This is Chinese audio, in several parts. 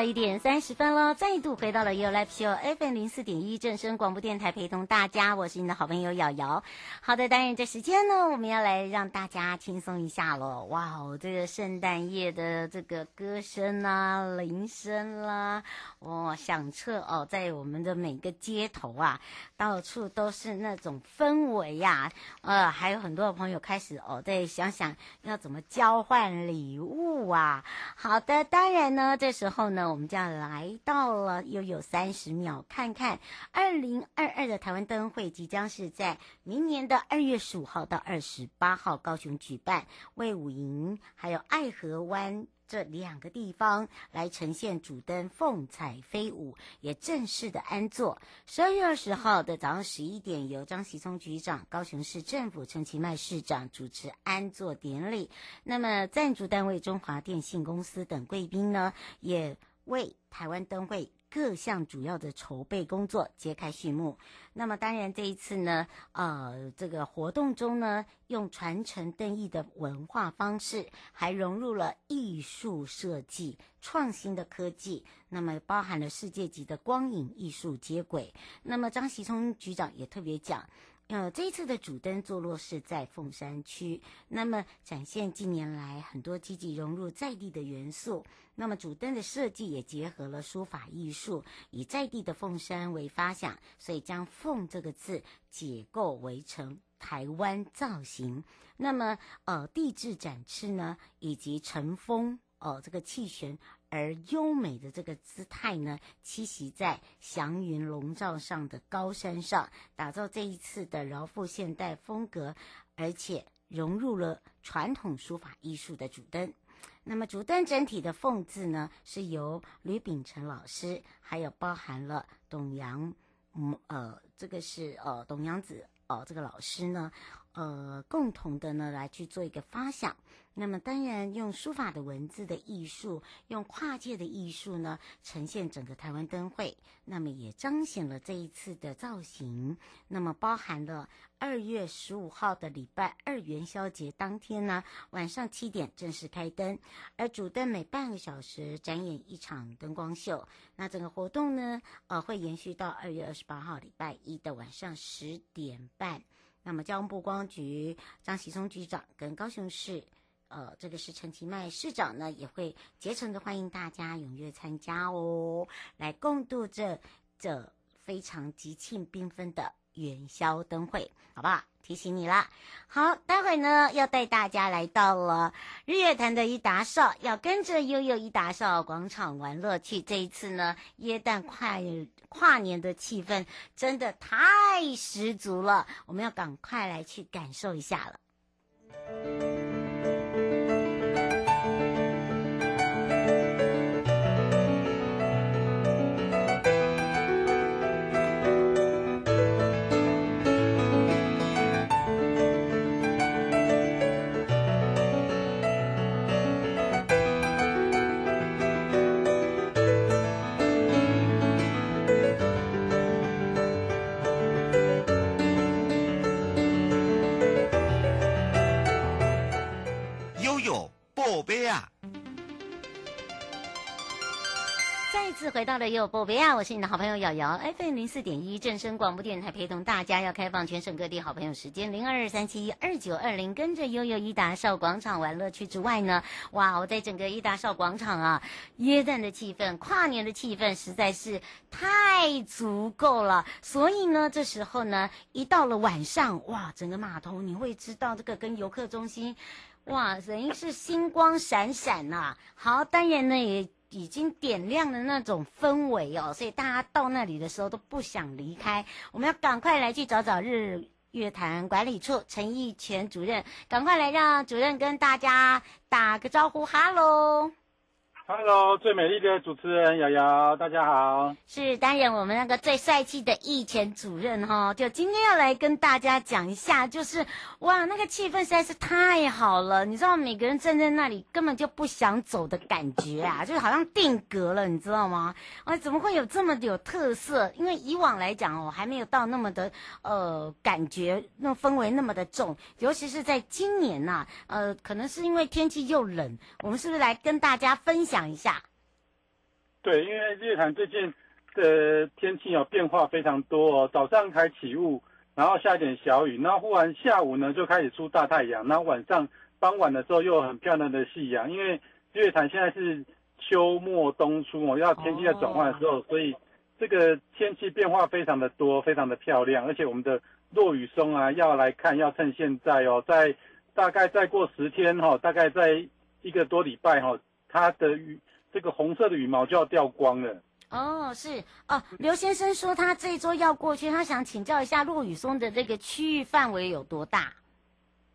了一点三十分喽，再度回到了 You Live Show FM 零四点一正声广播电台，陪同大家，我是你的好朋友瑶瑶。好的，当然这时间呢，我们要来让大家轻松一下喽。哇哦，这个圣诞夜的这个歌声啊、铃声啦，哇，响彻哦，在我们的每个街头啊，到处都是那种氛围呀、呃，还有很多的朋友开始哦，在想想要怎么交换礼物啊。好的，当然呢，这时候。呢我们就要来到了又有三十秒，看看二零二二的台湾灯会即将是在明年的二月十五号到二十八号高雄举办，卫武营还有爱河湾这两个地方来呈现主灯凤彩飞舞，也正式的安座。十二月二十号的早上十一点，由张喜聪局长、高雄市政府陈其迈市长主持安座典礼。那么赞助单位中华电信公司等贵宾呢，也为台湾灯会各项主要的筹备工作揭开序幕。那么，当然这一次呢，呃，这个活动中呢，用传承灯艺的文化方式，还融入了艺术设计、创新的科技，那么包含了世界级的光影艺术接轨。那么，张锡聪局长也特别讲。呃，这一次的主灯坐落是在凤山区，那么展现近年来很多积极融入在地的元素。那么主灯的设计也结合了书法艺术，以在地的凤山为发想，所以将“凤”这个字解构为成台湾造型。那么呃，地质展翅呢，以及乘风呃这个气旋。而优美的这个姿态呢，栖息在祥云笼罩上的高山上，打造这一次的饶富现代风格，而且融入了传统书法艺术的主灯。那么主灯整体的“凤”字呢，是由吕秉成老师，还有包含了董阳，嗯呃，这个是呃董阳子。哦，这个老师呢，呃，共同的呢来去做一个发想。那么当然用书法的文字的艺术，用跨界的艺术呢，呈现整个台湾灯会。那么也彰显了这一次的造型。那么包含了二月十五号的礼拜二元宵节当天呢，晚上七点正式开灯，而主灯每半个小时展演一场灯光秀。那整个活动呢，呃，会延续到二月二十八号礼拜一的晚上十点。半，那么交通部观光局张喜松局长跟高雄市，呃，这个是陈其迈市长呢，也会竭诚的欢迎大家踊跃参加哦，来共度这这非常吉庆缤纷的元宵灯会，好不好？提醒你啦，好，待会呢要带大家来到了日月潭的一达少，要跟着悠悠一达少广场玩乐去。这一次呢，耶诞跨跨年的气氛真的太十足了，我们要赶快来去感受一下了。宝贝呀再次回到了悠悠宝贝啊，我是你的好朋友瑶瑶，FM 零四点一正声广播电台，陪同大家要开放全省各地好朋友时间。零二二三七一二九二零，跟着悠悠一达少广场玩乐趣之外呢，哇，我在整个一达少广场啊，耶诞的气氛、跨年的气氛实在是太足够了，所以呢，这时候呢，一到了晚上，哇，整个码头你会知道这个跟游客中心，哇，人是星光闪闪呐、啊。好，当然呢也。已经点亮了那种氛围哦，所以大家到那里的时候都不想离开。我们要赶快来去找找日月潭管理处陈义全主任，赶快来让主任跟大家打个招呼，哈喽。Hello，最美丽的主持人瑶瑶，大家好。是当然，我们那个最帅气的义全主任哈，就今天要来跟大家讲一下，就是哇，那个气氛实在是太好了，你知道，每个人站在那里根本就不想走的感觉啊，就是好像定格了，你知道吗？啊，怎么会有这么有特色？因为以往来讲哦，还没有到那么的呃感觉，那氛围那么的重，尤其是在今年呐、呃，可能是因为天气又冷，我们是不是来跟大家分享？讲一下，对，因为日月潭最近的天气有变化非常多哦，早上还起雾，然后下一点小雨，然后忽然下午呢就开始出大太阳，然后晚上傍晚的时候又有很漂亮的夕阳。因为日月潭现在是秋末冬初哦，要天气在转换的时候，所以这个天气变化非常的多，非常的漂亮。而且我们的落雨松啊，要来看要趁现在哦，在大概再过十天哈，大概在一个多礼拜哈。它的羽这个红色的羽毛就要掉光了。哦，是哦，刘先生说他这一周要过去，他想请教一下落羽松的这个区域范围有多大？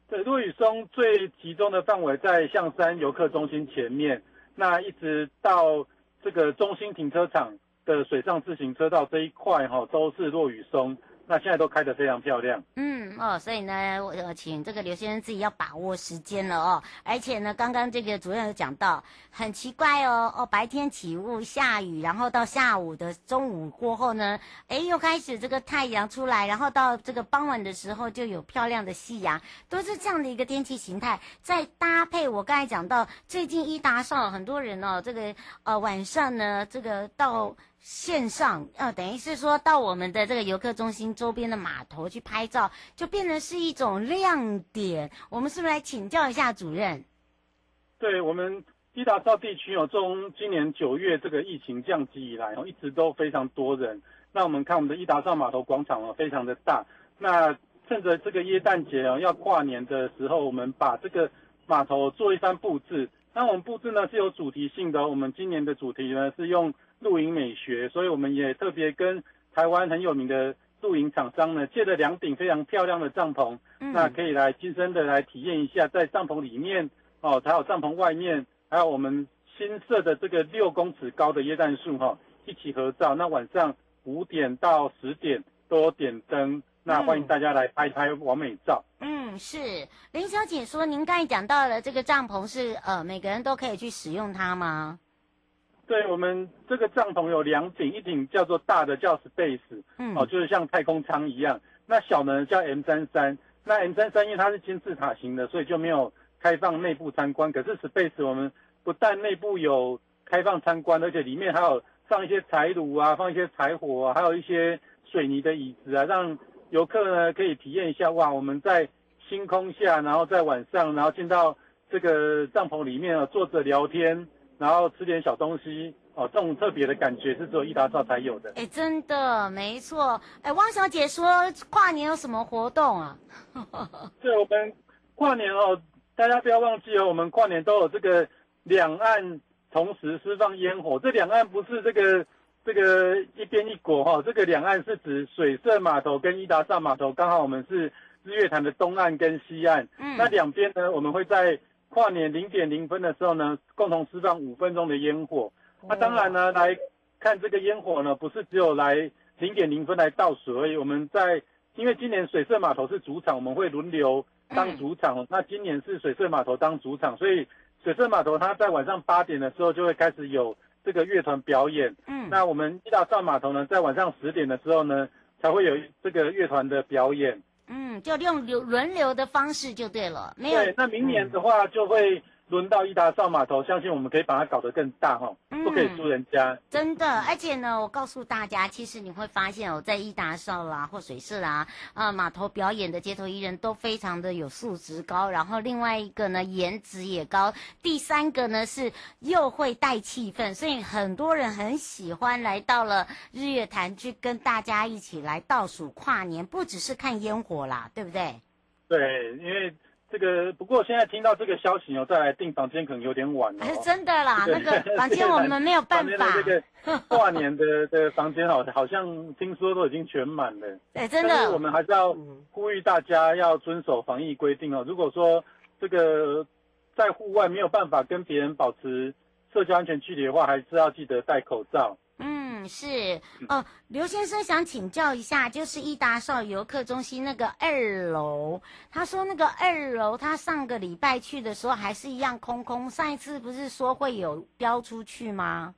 对，落羽松最集中的范围在象山游客中心前面，那一直到这个中心停车场的水上自行车道这一块哈，都是落羽松。那现在都开得非常漂亮，嗯哦，所以呢，我我请这个刘先生自己要把握时间了哦。而且呢，刚刚这个主任有讲到，很奇怪哦哦，白天起雾下雨，然后到下午的中午过后呢，哎，又开始这个太阳出来，然后到这个傍晚的时候就有漂亮的夕阳，都是这样的一个天气形态。再搭配我刚才讲到，最近一搭上很多人哦，这个呃晚上呢，这个到。线上，呃，等于是说到我们的这个游客中心周边的码头去拍照，就变成是一种亮点。我们是不是来请教一下主任？对，我们伊达邵地区哦，从今年九月这个疫情降级以来哦，一直都非常多人。那我们看我们的伊达邵码头广场哦，非常的大。那趁着这个耶诞节哦，要跨年的时候，我们把这个码头做一番布置。那我们布置呢是有主题性的，我们今年的主题呢是用。露营美学，所以我们也特别跟台湾很有名的露营厂商呢，借了两顶非常漂亮的帐篷，嗯、那可以来亲身的来体验一下，在帐篷里面哦，还有帐篷外面，还有我们新设的这个六公尺高的椰蛋树哈，一起合照。那晚上五点到十点多点灯，那欢迎大家来拍拍完美照。嗯，是林小姐说，您刚才讲到了这个帐篷是呃每个人都可以去使用它吗？对，我们这个帐篷有两顶，一顶叫做大的叫 Space，嗯，哦，就是像太空舱一样。那小呢叫 M 三三，那 M 三三因为它是金字塔型的，所以就没有开放内部参观。可是 Space 我们不但内部有开放参观，而且里面还有放一些柴炉啊，放一些柴火啊，还有一些水泥的椅子啊，让游客呢可以体验一下哇，我们在星空下，然后在晚上，然后进到这个帐篷里面啊，坐着聊天。然后吃点小东西哦，这种特别的感觉是只有伊达邵才有的。哎，真的没错。哎，汪小姐说跨年有什么活动啊？对，我们跨年哦，大家不要忘记哦，我们跨年都有这个两岸同时释放烟火。这两岸不是这个这个一边一国哈、哦，这个两岸是指水社码头跟伊达邵码头，刚好我们是日月潭的东岸跟西岸。嗯，那两边呢，我们会在。跨年零点零分的时候呢，共同释放五分钟的烟火。那当然呢，来看这个烟火呢，不是只有来零点零分来倒数而已。我们在因为今年水社码头是主场，我们会轮流当主场。那今年是水社码头当主场，所以水社码头它在晚上八点的时候就会开始有这个乐团表演。嗯，那我们伊达邵码头呢，在晚上十点的时候呢，才会有这个乐团的表演。嗯，就用流轮流的方式就对了，没有。对，那明年的话就会。轮到伊达邵码头，相信我们可以把它搞得更大哈，不可以输人家。嗯，真的，而且呢，我告诉大家，其实你会发现哦，在伊达少啦或水社啦啊码头表演的街头艺人都非常的有素质高，然后另外一个呢颜值也高，第三个呢是又会带气氛，所以很多人很喜欢来到了日月潭去跟大家一起来倒数跨年，不只是看烟火啦，对不对？对，因为。这个不过现在听到这个消息哦，再来订房间可能有点晚了、真的啦，那个 房间我们没有办法。这个跨年的的房间好，好像听说都已经全满了。对，真的。我们还是要呼吁大家要遵守防疫规定哦。如果说这个在户外没有办法跟别人保持社交安全距离的话，还是要记得戴口罩。是哦，刘先生想请教一下，就是伊达少游客中心那个二楼，他说那个二楼他上个礼拜去的时候还是一样空空，上一次不是说会有标出去吗？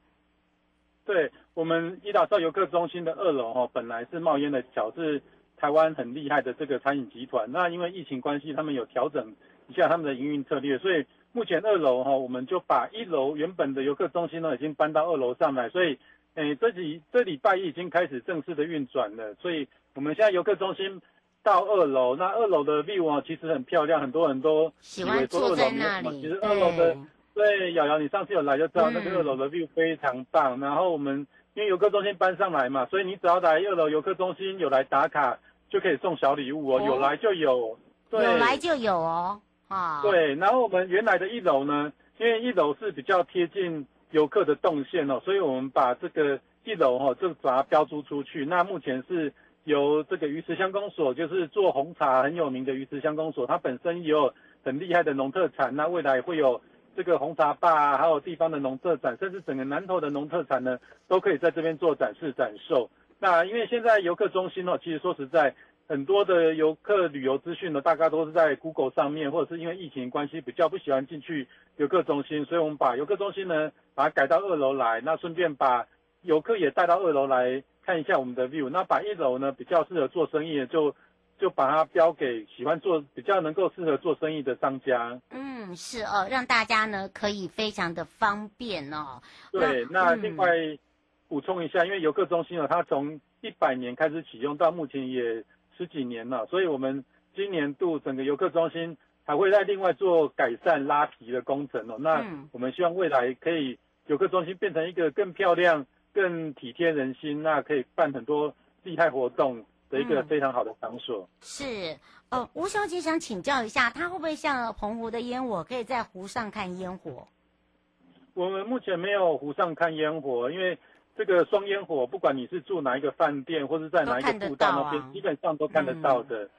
对，我们伊达少游客中心的二楼哈，本来是冒烟的小，是台湾很厉害的这个餐饮集团，那因为疫情关系，他们有调整一下他们的营运策略，所以目前二楼哈，我们就把一楼原本的游客中心呢已经搬到二楼上来，所以。诶，这几这礼拜一已经开始正式的运转了，所以我们现在游客中心到二楼，那二楼的 view 啊，其实很漂亮，很多人都喜欢坐在那里。其实二楼的，对，瑶瑶，你上次有来就知道，那个二楼的 view 非常棒。嗯、然后我们因为游客中心搬上来嘛，所以你只要来二楼游客中心有来打卡，就可以送小礼物哦，哦有来就有，对，有来就有哦，啊，对。然后我们原来的一楼呢，因为一楼是比较贴近。游客的动线哦，所以我们把这个一楼哈，就把它标租出去。那目前是由这个鱼池乡公所，就是做红茶很有名的鱼池乡公所，它本身也有很厉害的农特产。那未来会有这个红茶吧，还有地方的农特产，甚至整个南投的农特产呢，都可以在这边做展示展售。那因为现在游客中心哦，其实说实在。很多的游客旅游资讯呢，大概都是在 Google 上面，或者是因为疫情关系比较不喜欢进去游客中心，所以我们把游客中心呢，把它改到二楼来，那顺便把游客也带到二楼来看一下我们的 view。那把一楼呢，比较适合做生意的，就就把它标给喜欢做比较能够适合做生意的商家。嗯，是哦，让大家呢可以非常的方便哦。对，那另外补充一下，因为游客中心呢，它从一百年开始启用到目前也。十几年了，所以我们今年度整个游客中心还会再另外做改善拉皮的工程哦。那我们希望未来可以游客中心变成一个更漂亮、更体贴人心，那可以办很多厉害活动的一个非常好的场所。嗯、是哦，吴小姐想请教一下，它会不会像澎湖的烟火，可以在湖上看烟火？我们目前没有湖上看烟火，因为。这个双烟火，不管你是住哪一个饭店，或者在哪一个步道那边，基本上都看得到的。嗯，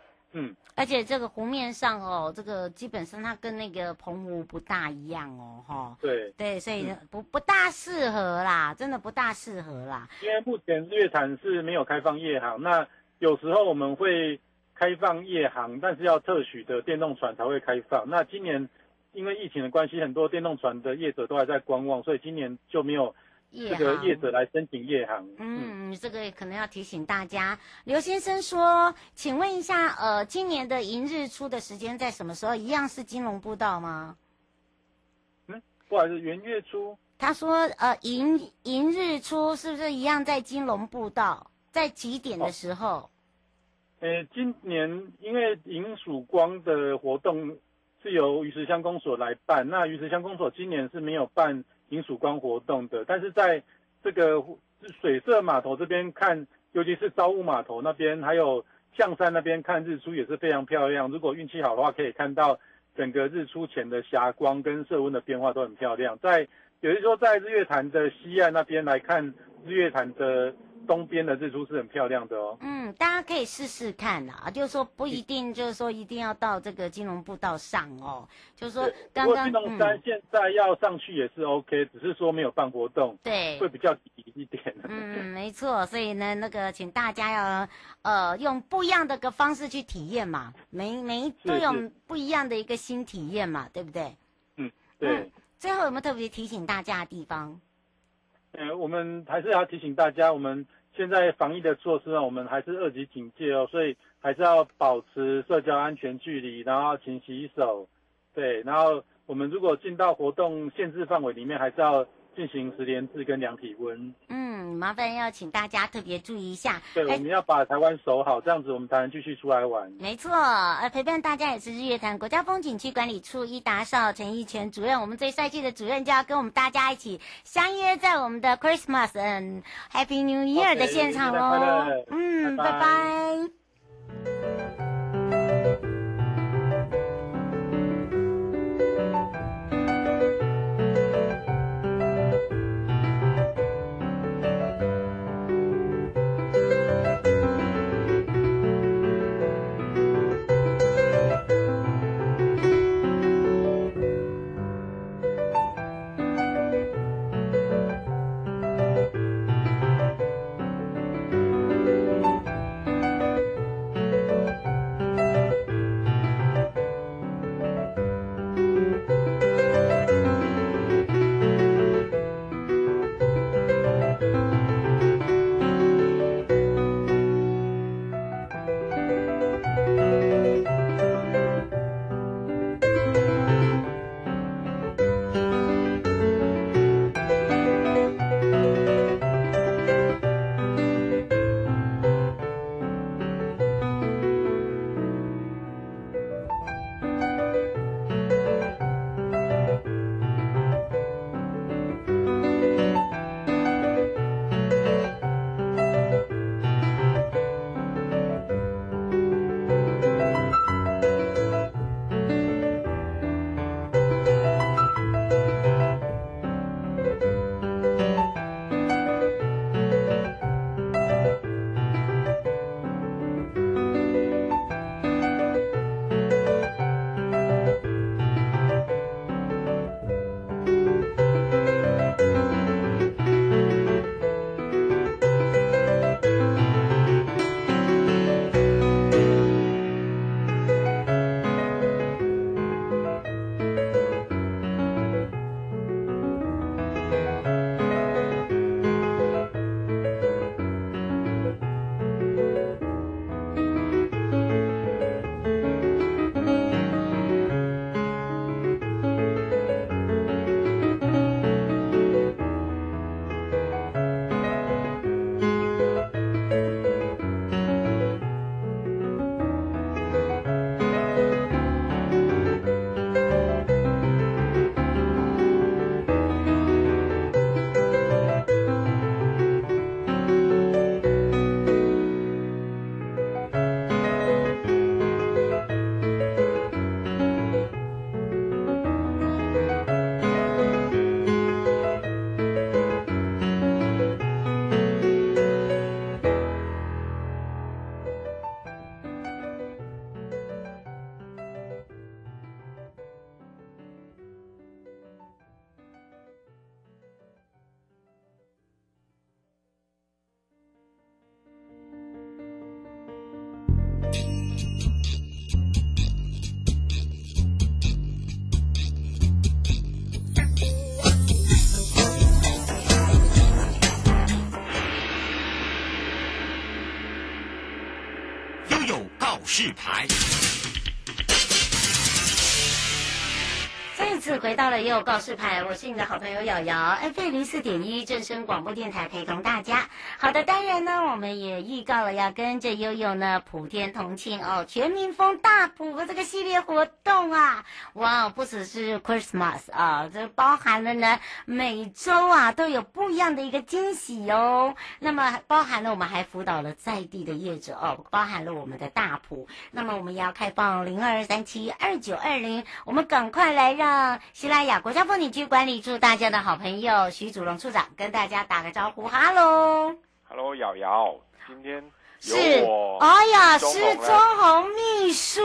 嗯，而且这个湖面上哦，这个基本上它跟那个澎湖不大一样哦，哈。对对，所以不不大适合啦，真的不大适合啦。因为目前日月潭是没有开放夜航，那有时候我们会开放夜航，但是要特许的电动船才会开放。那今年因为疫情的关系，很多电动船的业者都还在观望，所以今年就没有。这个业者来申请夜航，嗯，这个可能要提醒大家。刘先生说，请问一下，呃，今年的迎日出的时间在什么时候？一样是金融步道吗？嗯，不好意思，元月初。他说，呃，迎迎日出是不是一样在金融步道？在几点的时候？哦，呃，今年因为迎曙光的活动是由鱼池乡公所来办，那鱼池乡公所今年是没有办。迎曙光活动的，但是在这个水色码头这边看，尤其是朝雾码头那边，还有象山那边看日出也是非常漂亮。如果运气好的话，可以看到整个日出前的霞光跟色温的变化都很漂亮。在，也就是说在日月潭的西岸那边来看日月潭的。东边的日出是很漂亮的哦。嗯，大家可以试试看啊，就是说不一定，就是说一定要到这个金融步道上哦。就是说刚刚，金龙山现在要上去也是 OK，嗯，只是说没有办活动，对，会比较挤一点。嗯，没错，所以呢，那个请大家要呃用不一样的个方式去体验嘛，每每一都有不一样的一个新体验嘛，对不对？嗯，对。嗯，最后有没有特别提醒大家的地方？呃，我们还是要提醒大家，我们。现在防疫的措施呢，我们还是二级警戒哦，所以还是要保持社交安全距离，然后勤洗手，对，然后我们如果进到活动限制范围里面，还是要。进行十连制跟量体温。嗯，麻烦要请大家特别注意一下。对，我们要把台湾守好，这样子我们才能继续出来玩。没错，呃，陪伴大家也是日月潭国家风景区管理处一达少陈义全主任。我们这赛季的主任就要跟我们大家一起相约在我们的 Christmas and Happy New Year 的现场喽。嗯，拜拜。拜拜。示牌。次回到了也有告示牌，我是你的好朋友瑶瑶，FM 零四点一正声广播电台陪同大家。好的，当然呢，我们也预告了要跟着悠悠呢普天同庆哦，全民风大普的这个系列活动啊，哇，不只是 Christmas 啊，这包含了呢每周啊都有不一样的一个惊喜哦。那么包含了我们还辅导了在地的业者哦，包含了我们的大普。那么我们要开放零二三七二九二零，我们赶快来让。西拉雅国家风景区管理处大家的好朋友徐祖龙处长跟大家打个招呼，哈喽，哈喽，瑶瑶，今天是，哎呀，是中红秘书，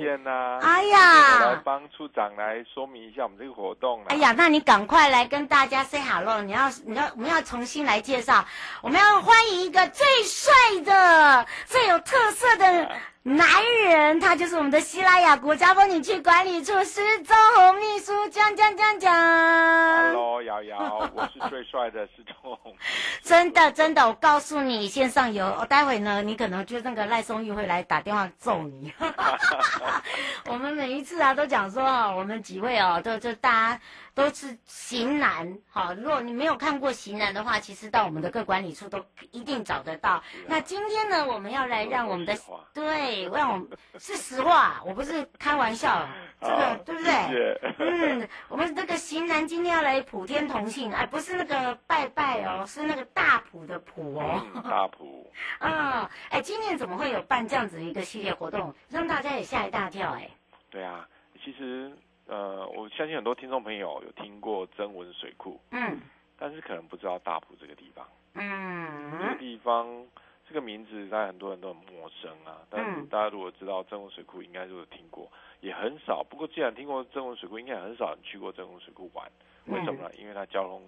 见呐，哎呀，来帮处长来说明一下我们这个活动。哎呀，那你赶快来跟大家 say hello，你要，你要，我们要重新来介绍，我们要欢迎一个最帅的、最有特色的。男人，他就是我们的西拉雅国家风景区管理处施宗鸿秘书，讲讲讲讲。Hello，瑶瑶，我是最帅的施宗鸿。真的，真的，我告诉你，线上有，我待会呢，你可能就那个赖松玉会来打电话揍你。我们每一次啊，都讲说，我们几位哦，都就大家。都是型男，好，如果你没有看过型男的话，其实到我们的各管理处都一定找得到。那今天呢，我们要来让我们的对，让我们是实话，我不是开玩笑，这个对不对？嗯，我们这个型男今天要来普天同庆，哎，不是那个拜拜哦，是那个大普的普哦，大普。啊，哎，今年怎么会有办这样子一个系列活动，让大家也吓一大跳？哎，对啊，其实。呃，我相信很多听众朋友有听过增文水库，嗯，但是可能不知道大埔这个地方，嗯，这个地方这个名字大家很多人都很陌生啊。但是大家如果知道增文水库，应该就有听过，也很少。不过既然听过增文水库，应该很少人去过增文水库玩。为什么呢？因为它交通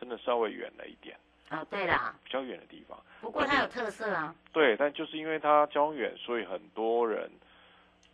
真的稍微远了一点。啊，对啦，比较远的地方。不过它有特色啊。对，但就是因为它交通远，所以很多人。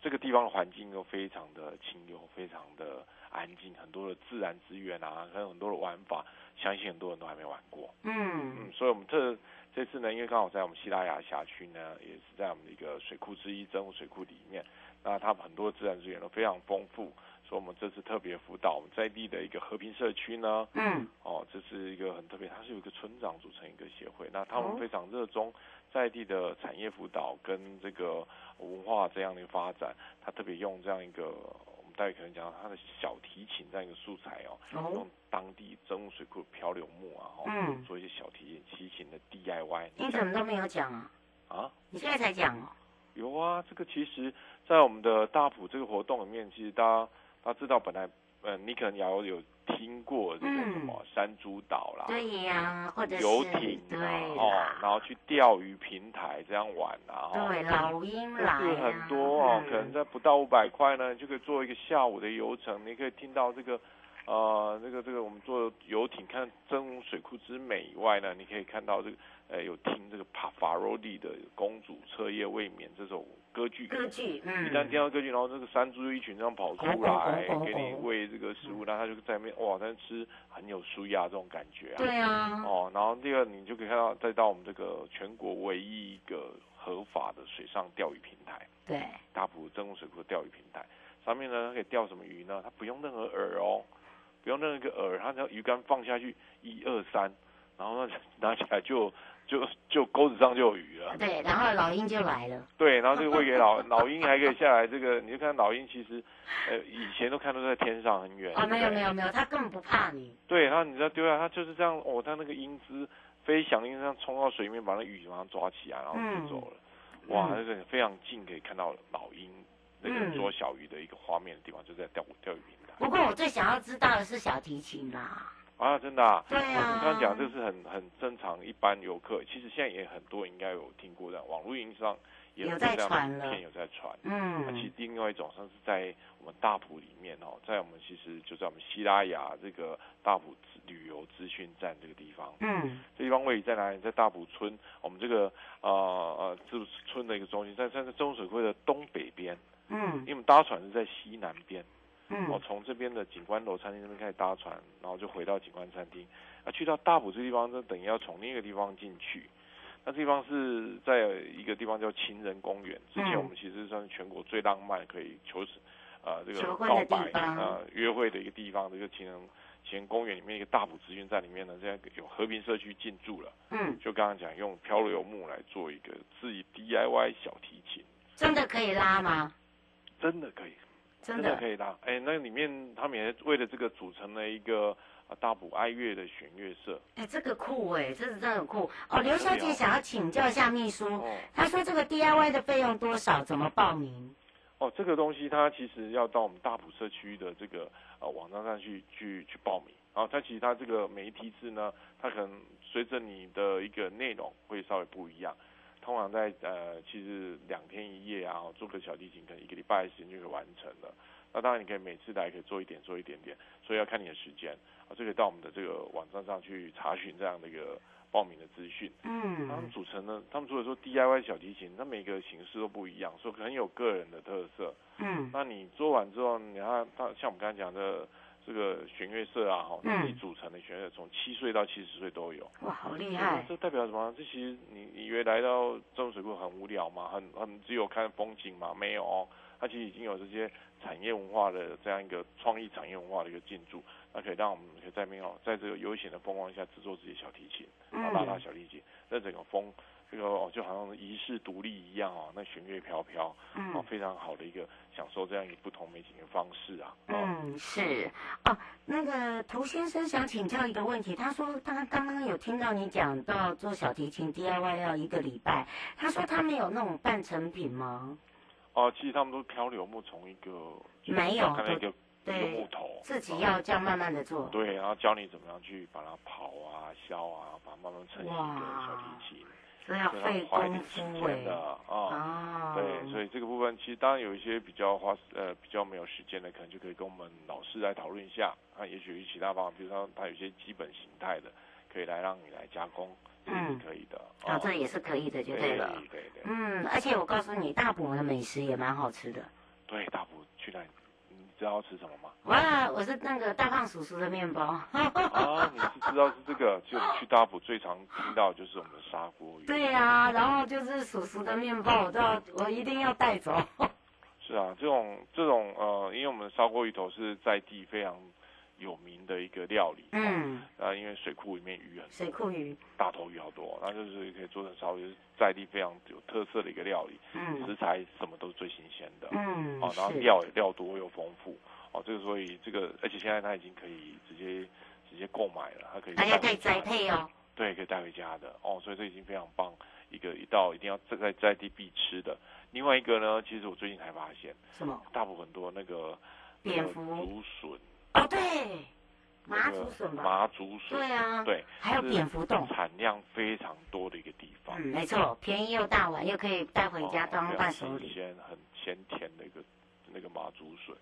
这个地方的环境又非常的清幽，非常的安静，很多的自然资源啊，还有很多的玩法，相信很多人都还没玩过。嗯嗯，所以我们这这次呢，因为刚好在我们西拉雅辖区呢，也是在我们的一个水库之一——真武水库里面，那它很多自然资源都非常丰富，所以我们这次特别辅导我们在地的一个和平社区呢。嗯，哦，这是一个很特别，它是有一个村长组成一个协会，那他们非常热衷。在地的产业辅导跟这个文化这样的一个发展，他特别用这样一个，待会可能讲到他的小提琴这样一个素材哦，用当地真武水库漂流木啊，嗯，做一些小提琴提琴的 DIY。你怎么都没有讲啊？啊？你现在才讲哦？有啊，这个其实，在我们的大埔这个活动里面，其实大家大家知道，本来，嗯，你可能也要有。听过这个什么山猪岛啦，对呀，或者游艇啊，哦，然后去钓鱼平台这样玩啊，对，老鹰来，是很多哦，可能在不到五百块呢，就可以做一个下午的游程，你可以听到这个，呃，这个这个我们坐游艇看真武水库之美以外呢，你可以看到这个，呃，有听这个帕法罗蒂的公主彻夜未眠这首。歌剧，歌剧，嗯，一旦听到歌剧，然后这个山猪就一群这样跑出来，给你喂这个食物，然后它就在那边哇，在那吃很有舒压这种感觉啊。对啊。哦，然后第二你就可以看到，再到我们这个全国唯一一个合法的水上钓鱼平台，对，大埔真武水库钓鱼平台上面呢，可以钓什么鱼呢？它不用任何饵哦，不用任何一个饵，它只要鱼竿放下去，一二三，然后呢 拿起来就。就就钩子上就有鱼了，对，然后老鹰就来了，对，然后这个喂给老老鹰还可以下来，这个你就看老鹰其实，呃，以前都看到在天上很远，哦，没有没有没有，它根本不怕你，对，然后你知道丢下它就是这样，哦，它那个英姿飞翔，因为这样冲到水面把那鱼马上抓起来，然后就走了，嗯、哇，那个非常近可以看到老鹰那个捉小鱼的一个画面的地方，就在钓钓鱼平台。不过我最想要知道的是小提琴啦。啊，真的啊！对啊，我刚刚讲这是很很正常，一般游客其实现在也很多应该有听过的，网络营上也有这样的片有在传。嗯，那其实另外一种像是在我们大埔里面哦，在我们其实就在我们西拉雅这个大埔旅游资讯站这个地方。嗯，这地方位于在哪里？在大埔村，我们这个呃呃这村的一个中心，在在在中水会的东北边。嗯，因为我们搭船是在西南边。嗯，我从这边的景观楼餐厅那边开始搭船，然后就回到景观餐厅。啊，去到大埔这地方，就等于要从另一个地方进去。那地方是在一个地方叫情人公园，之前我们其实算是全国最浪漫可以求职，呃，这个告白呃约会的一个地方，这个情人情人公园里面一个大埔资讯站里面呢，现在有和平社区进驻了。嗯，就刚刚讲用漂流木来做一个自己 DIY 小提琴，真的可以拉吗？真的可以，真的，可以拉。哎，那里面他们也为了这个组成了一个。啊，大埔爱乐的弦乐社，哎，这个酷哎，这是真的很酷哦。刘小姐想要请教一下秘书，哦、她说这个 DIY 的费用多少？怎么报名？哦，这个东西它其实要到我们大埔社区的这个呃网站上去去去报名。然后它其实它这个每一梯次呢，它可能随着你的一个内容会稍微不一样。通常在呃，其实两天一夜啊，做个小提琴，可能一个礼拜的时间就可以完成了。那当然你可以每次来可以做一点做一点点，所以要看你的时间。啊，这个到我们的这个网站上去查询这样的一个报名的资讯。嗯，他们组成呢，他们除了说 DIY 小提琴，那每个形式都不一样，所以很有个人的特色。嗯，那你做完之后，你看，他像我们刚才讲的这个弦乐社啊，哈，自己组成的弦乐，从七岁到七十岁都有。哇，好厉害！这代表什么？这其实你你以为来到中水库很无聊吗？很很只有看风景吗？没有哦，它其实已经有这些产业文化的这样一个创意产业文化的一个进驻。那可以让我们可以在没有在这个悠闲的风光下制作自己的小提琴，然后拉拉小提琴，那整个风这个哦就好像遗世独立一样哦，那弦乐飘飘，哦非常好的一个享受这样一个不同美景的方式啊。嗯，是哦。那个涂先生想请教一个问题，他说他刚刚有听到你讲到做小提琴 DIY 要一个礼拜，他说他们有那种半成品吗？哦，其实他们都是漂流木，从一个没有看到一个。一个木头，自己要这样慢慢的做。对，然后教你怎么样去把它刨啊、削啊，把它慢慢成一个小提琴。这要费功夫的啊。对，所以这个部分其实当然有一些比较花呃比较没有时间的，可能就可以跟我们老师来讨论一下。那也许有其他方法，比如说它有些基本形态的，可以来让你来加工，这是可以的。啊，这也是可以的，就对了。对对。嗯，而且我告诉你，大埔的美食也蛮好吃的。对，大埔去那里。知道吃什么吗？哇，我是那个大胖叔叔的面包。啊，你是知道是这个？就去大埔最常听到就是我们的砂锅鱼。对呀、啊，然后就是叔叔的面包，我都要，我一定要带走。是啊，这种这种呃，因为我们的砂锅鱼头是在地非常有名的一个料理。嗯。啊，因为水库里面鱼很多。水库鱼。大头鱼好多，那就是可以做成稍微，在地非常有特色的一个料理。嗯。食材什么都是最新鲜的。嗯。啊，然后料也料多又丰富。哦，这个所以这个，而且现在它已经可以直接直接购买了，它可以。大家可以栽配哦。对，可以带回家的哦，所以这已经非常棒，一个一道一定要在在在地必吃的。另外一个呢，其实我最近才发现。什么？大部分很多那个。蝙蝠。竹笋。哦，对。麻竹笋吧。麻竹笋。对啊。对。还有蝙蝠洞。产量非常多的一个地方。嗯，没错，便宜又大碗，又可以带回家当伴手礼。鲜很鲜甜的一个那个麻竹笋。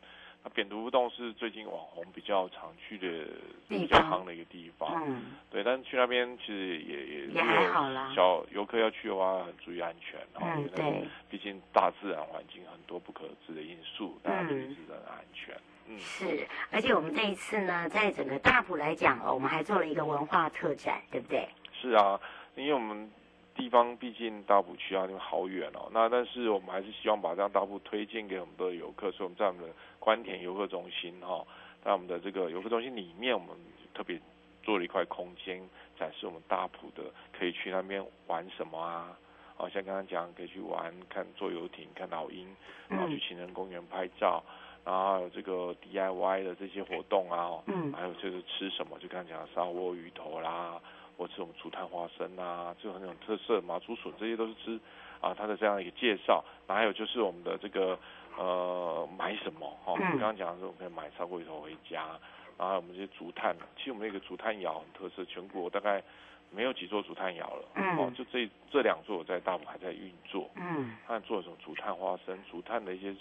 那扁竹洞是最近网红比较常去的比较夯的一个地方，嗯，对，但是去那边其实也也也还好啦。小游客要去的话，很注意安全，嗯，对，毕竟大自然环境很多不可知的因素，大家注意自身安全。嗯，是，而且我们这一次呢，在整个大埔来讲哦，我们还做了一个文化特展，对不对？是啊，因为我们。地方毕竟大埔区啊，那边好远哦。那但是我们还是希望把这样大埔推荐给我们的游客，所以我们在我们的官田游客中心哈，在我们的这个游客中心里面，我们特别做了一块空间展示我们大埔的，可以去那边玩什么啊？哦，像刚刚讲，可以去玩看坐游艇、看老鹰，然后去情人公园拍照，然后还有这个 DIY 的这些活动啊，嗯，还有就是吃什么，就刚刚讲的砂锅鱼头啦。或是我们竹炭花生啊，就很有特色，麻竹笋这些都是吃啊，它的这样一个介绍。那还有就是我们的这个呃买什么哈？我们刚刚讲的是我们可以买砂锅鱼头回家，然后我们这些竹炭，其实我们那个竹炭窑很特色，全国大概没有几座竹炭窑了。嗯。哦，就这这两座在大埔还在运作。嗯。看做什么竹炭花生、竹炭的一些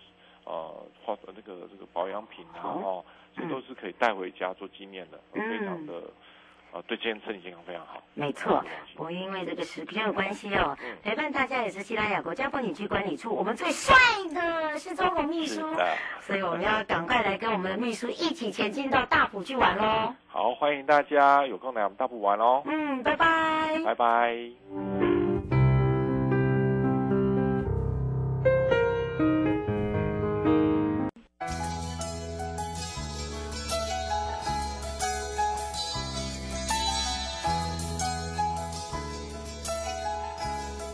呃化那个这个保养品啊，哦，这都是可以带回家做纪念的，非常的。啊，对，今天身体健康非常好。没错，我因为这个是比较有关系哦。陪伴大家也是西拉雅国家风景区管理处，我们最帅的是周红秘书，所以我们要赶快来跟我们的秘书一起前进到大埔去玩喽。好，欢迎大家有空来我们大埔玩哦。嗯，拜拜。拜拜。